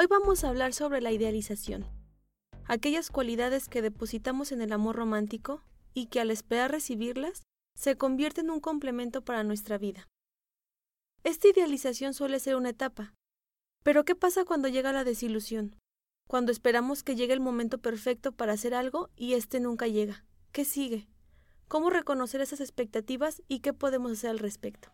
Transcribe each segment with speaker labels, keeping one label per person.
Speaker 1: Hoy vamos a hablar sobre la idealización, aquellas cualidades que depositamos en el amor romántico y que al esperar recibirlas se convierten en un complemento para nuestra vida. Esta idealización suele ser una etapa, pero ¿qué pasa cuando llega la desilusión? Cuando esperamos que llegue el momento perfecto para hacer algo y éste nunca llega. ¿Qué sigue? ¿Cómo reconocer esas expectativas y qué podemos hacer al respecto?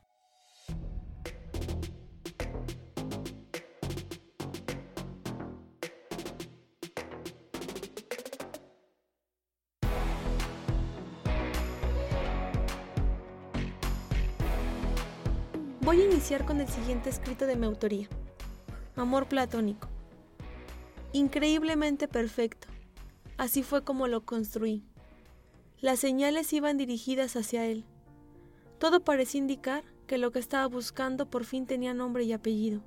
Speaker 1: Voy a iniciar con el siguiente escrito de mi autoría. Amor platónico. Increíblemente perfecto. Así fue como lo construí. Las señales iban dirigidas hacia él. Todo parecía indicar que lo que estaba buscando por fin tenía nombre y apellido.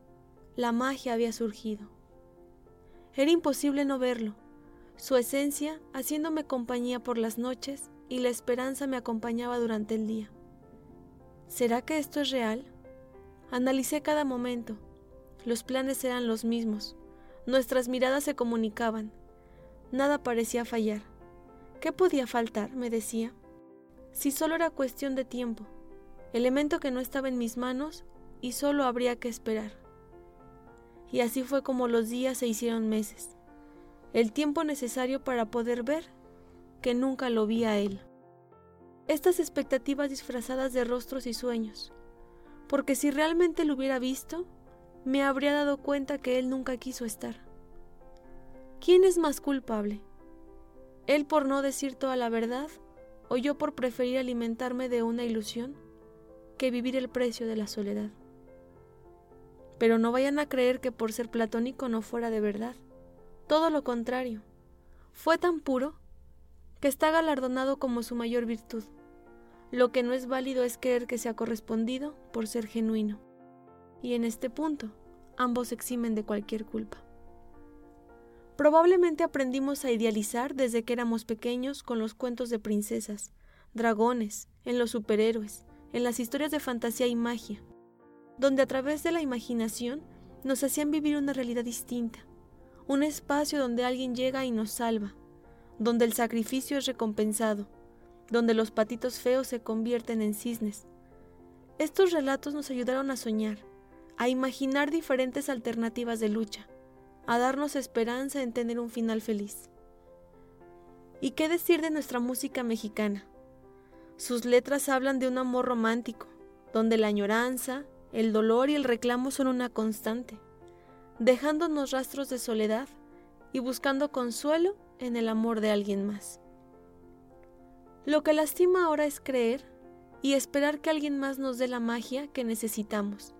Speaker 1: La magia había surgido. Era imposible no verlo. Su esencia haciéndome compañía por las noches y la esperanza me acompañaba durante el día. ¿Será que esto es real? Analicé cada momento. Los planes eran los mismos. Nuestras miradas se comunicaban. Nada parecía fallar. ¿Qué podía faltar? me decía. Si solo era cuestión de tiempo, elemento que no estaba en mis manos y solo habría que esperar. Y así fue como los días se hicieron meses, el tiempo necesario para poder ver que nunca lo vi a él. Estas expectativas disfrazadas de rostros y sueños, porque si realmente lo hubiera visto, me habría dado cuenta que él nunca quiso estar. ¿Quién es más culpable? ¿Él por no decir toda la verdad o yo por preferir alimentarme de una ilusión que vivir el precio de la soledad? Pero no vayan a creer que por ser platónico no fuera de verdad. Todo lo contrario. Fue tan puro que está galardonado como su mayor virtud. Lo que no es válido es creer que se ha correspondido por ser genuino. Y en este punto, ambos eximen de cualquier culpa. Probablemente aprendimos a idealizar desde que éramos pequeños con los cuentos de princesas, dragones, en los superhéroes, en las historias de fantasía y magia, donde a través de la imaginación nos hacían vivir una realidad distinta, un espacio donde alguien llega y nos salva, donde el sacrificio es recompensado, donde los patitos feos se convierten en cisnes. Estos relatos nos ayudaron a soñar, a imaginar diferentes alternativas de lucha, a darnos esperanza en tener un final feliz. ¿Y qué decir de nuestra música mexicana? Sus letras hablan de un amor romántico, donde la añoranza, el dolor y el reclamo son una constante, dejándonos rastros de soledad y buscando consuelo en el amor de alguien más. Lo que lastima ahora es creer y esperar que alguien más nos dé la magia que necesitamos.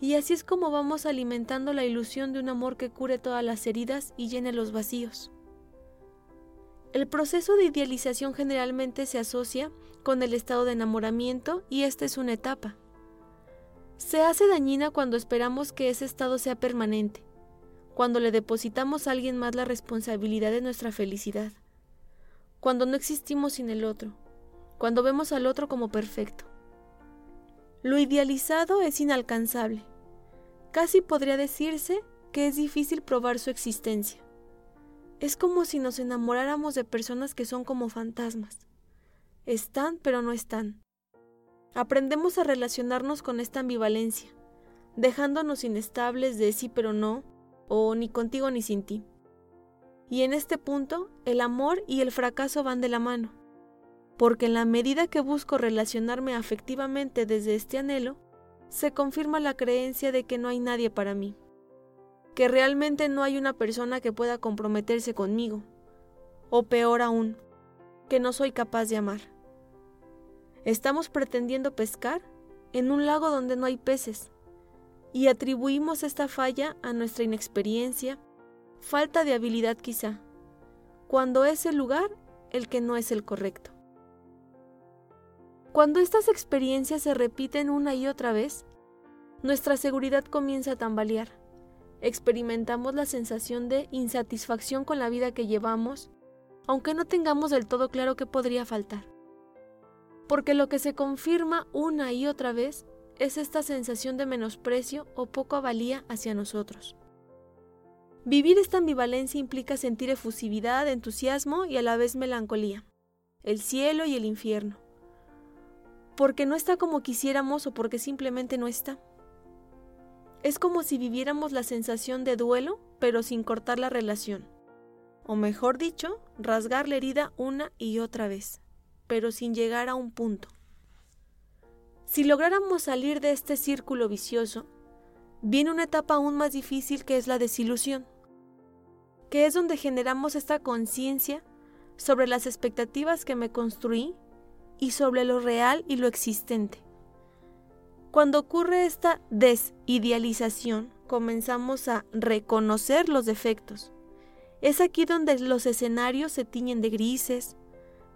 Speaker 1: Y así es como vamos alimentando la ilusión de un amor que cure todas las heridas y llene los vacíos. El proceso de idealización generalmente se asocia con el estado de enamoramiento y esta es una etapa. Se hace dañina cuando esperamos que ese estado sea permanente, cuando le depositamos a alguien más la responsabilidad de nuestra felicidad cuando no existimos sin el otro, cuando vemos al otro como perfecto. Lo idealizado es inalcanzable. Casi podría decirse que es difícil probar su existencia. Es como si nos enamoráramos de personas que son como fantasmas. Están pero no están. Aprendemos a relacionarnos con esta ambivalencia, dejándonos inestables de sí pero no, o ni contigo ni sin ti. Y en este punto, el amor y el fracaso van de la mano, porque en la medida que busco relacionarme afectivamente desde este anhelo, se confirma la creencia de que no hay nadie para mí, que realmente no hay una persona que pueda comprometerse conmigo, o peor aún, que no soy capaz de amar. Estamos pretendiendo pescar en un lago donde no hay peces, y atribuimos esta falla a nuestra inexperiencia, falta de habilidad quizá, cuando es el lugar el que no es el correcto. Cuando estas experiencias se repiten una y otra vez, nuestra seguridad comienza a tambalear. Experimentamos la sensación de insatisfacción con la vida que llevamos, aunque no tengamos del todo claro qué podría faltar. Porque lo que se confirma una y otra vez es esta sensación de menosprecio o poca valía hacia nosotros. Vivir esta ambivalencia implica sentir efusividad, entusiasmo y a la vez melancolía, el cielo y el infierno, porque no está como quisiéramos o porque simplemente no está. Es como si viviéramos la sensación de duelo, pero sin cortar la relación. O mejor dicho, rasgar la herida una y otra vez, pero sin llegar a un punto. Si lográramos salir de este círculo vicioso, viene una etapa aún más difícil que es la desilusión, que es donde generamos esta conciencia sobre las expectativas que me construí y sobre lo real y lo existente. Cuando ocurre esta desidealización, comenzamos a reconocer los defectos. Es aquí donde los escenarios se tiñen de grises,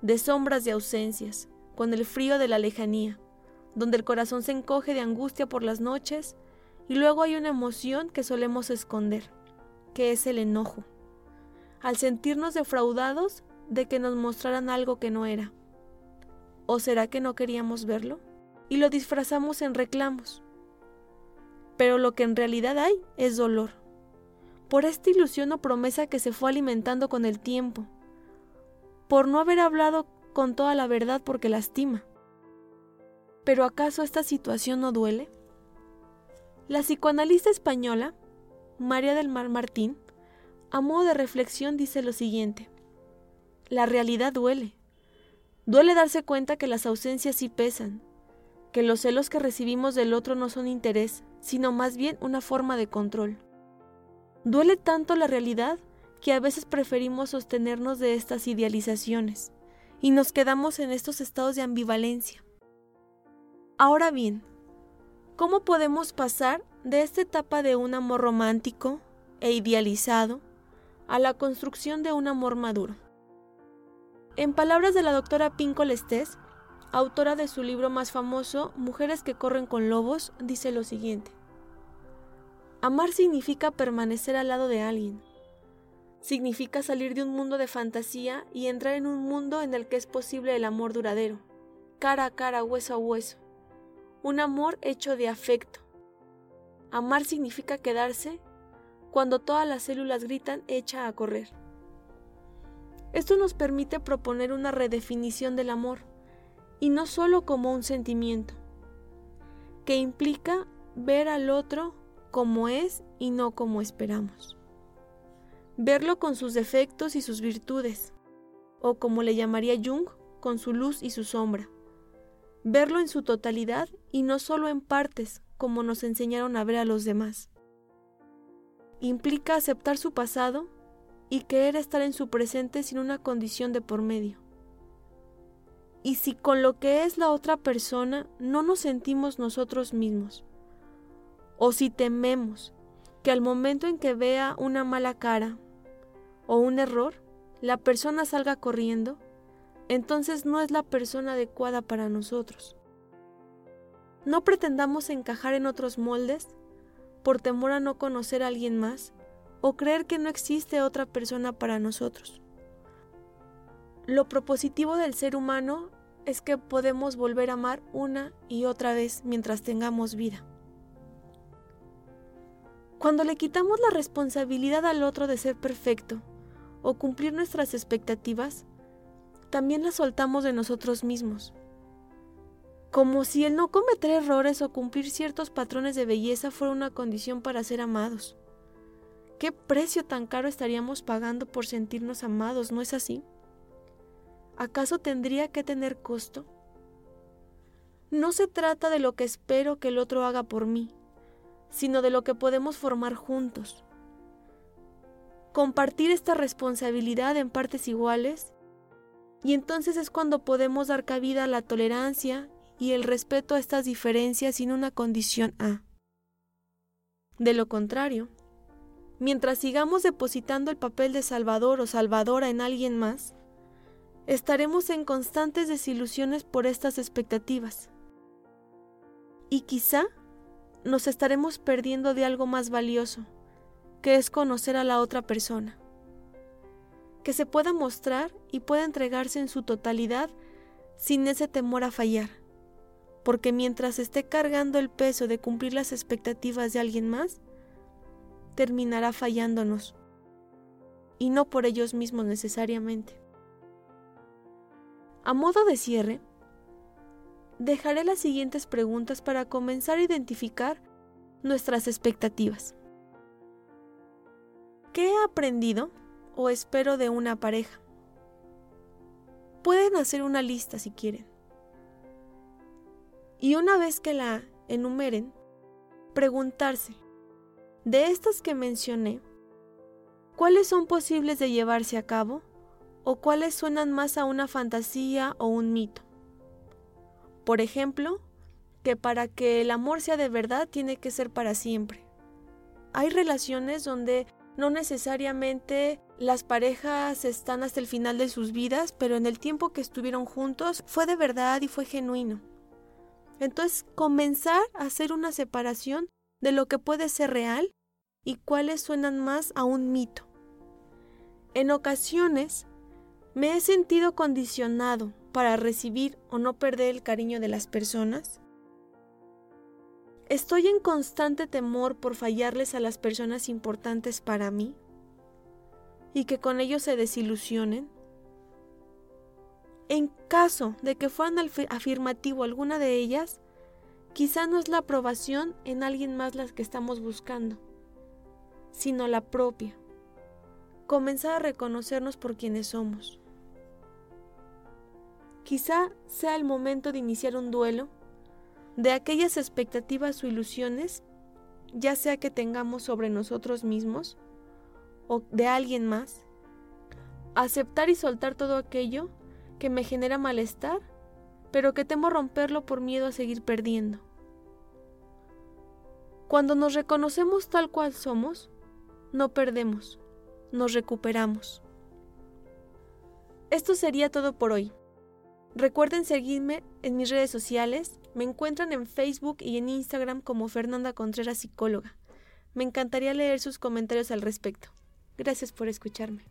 Speaker 1: de sombras de ausencias, con el frío de la lejanía, donde el corazón se encoge de angustia por las noches y luego hay una emoción que solemos esconder, que es el enojo, al sentirnos defraudados de que nos mostraran algo que no era. ¿O será que no queríamos verlo? Y lo disfrazamos en reclamos. Pero lo que en realidad hay es dolor, por esta ilusión o promesa que se fue alimentando con el tiempo, por no haber hablado con toda la verdad porque lastima. ¿Pero acaso esta situación no duele? La psicoanalista española, María del Mar Martín, a modo de reflexión dice lo siguiente. La realidad duele. Duele darse cuenta que las ausencias sí pesan, que los celos que recibimos del otro no son interés, sino más bien una forma de control. Duele tanto la realidad que a veces preferimos sostenernos de estas idealizaciones y nos quedamos en estos estados de ambivalencia. Ahora bien, ¿cómo podemos pasar de esta etapa de un amor romántico e idealizado a la construcción de un amor maduro? En palabras de la doctora Pinco Lestés, autora de su libro más famoso, Mujeres que corren con lobos, dice lo siguiente. Amar significa permanecer al lado de alguien. Significa salir de un mundo de fantasía y entrar en un mundo en el que es posible el amor duradero, cara a cara, hueso a hueso un amor hecho de afecto. Amar significa quedarse cuando todas las células gritan echa a correr. Esto nos permite proponer una redefinición del amor, y no solo como un sentimiento, que implica ver al otro como es y no como esperamos. Verlo con sus defectos y sus virtudes, o como le llamaría Jung, con su luz y su sombra verlo en su totalidad y no solo en partes, como nos enseñaron a ver a los demás. Implica aceptar su pasado y querer estar en su presente sin una condición de por medio. Y si con lo que es la otra persona no nos sentimos nosotros mismos, o si tememos que al momento en que vea una mala cara o un error, la persona salga corriendo, entonces no es la persona adecuada para nosotros. No pretendamos encajar en otros moldes por temor a no conocer a alguien más o creer que no existe otra persona para nosotros. Lo propositivo del ser humano es que podemos volver a amar una y otra vez mientras tengamos vida. Cuando le quitamos la responsabilidad al otro de ser perfecto o cumplir nuestras expectativas, también la soltamos de nosotros mismos. Como si el no cometer errores o cumplir ciertos patrones de belleza fuera una condición para ser amados. ¿Qué precio tan caro estaríamos pagando por sentirnos amados, no es así? ¿Acaso tendría que tener costo? No se trata de lo que espero que el otro haga por mí, sino de lo que podemos formar juntos. Compartir esta responsabilidad en partes iguales y entonces es cuando podemos dar cabida a la tolerancia y el respeto a estas diferencias sin una condición A. De lo contrario, mientras sigamos depositando el papel de salvador o salvadora en alguien más, estaremos en constantes desilusiones por estas expectativas. Y quizá nos estaremos perdiendo de algo más valioso, que es conocer a la otra persona que se pueda mostrar y pueda entregarse en su totalidad sin ese temor a fallar. Porque mientras esté cargando el peso de cumplir las expectativas de alguien más, terminará fallándonos, y no por ellos mismos necesariamente. A modo de cierre, dejaré las siguientes preguntas para comenzar a identificar nuestras expectativas. ¿Qué he aprendido o espero de una pareja? Pueden hacer una lista si quieren. Y una vez que la enumeren, preguntarse, de estas que mencioné, ¿cuáles son posibles de llevarse a cabo o cuáles suenan más a una fantasía o un mito? Por ejemplo, que para que el amor sea de verdad tiene que ser para siempre. Hay relaciones donde no necesariamente las parejas están hasta el final de sus vidas, pero en el tiempo que estuvieron juntos fue de verdad y fue genuino. Entonces, comenzar a hacer una separación de lo que puede ser real y cuáles suenan más a un mito. En ocasiones, me he sentido condicionado para recibir o no perder el cariño de las personas. Estoy en constante temor por fallarles a las personas importantes para mí y que con ellos se desilusionen. En caso de que fueran afirmativo alguna de ellas, quizá no es la aprobación en alguien más la que estamos buscando, sino la propia. Comenzar a reconocernos por quienes somos. Quizá sea el momento de iniciar un duelo de aquellas expectativas o ilusiones, ya sea que tengamos sobre nosotros mismos o de alguien más. Aceptar y soltar todo aquello que me genera malestar, pero que temo romperlo por miedo a seguir perdiendo. Cuando nos reconocemos tal cual somos, no perdemos, nos recuperamos. Esto sería todo por hoy. Recuerden seguirme en mis redes sociales. Me encuentran en Facebook y en Instagram como Fernanda Contreras Psicóloga. Me encantaría leer sus comentarios al respecto. Gracias por escucharme.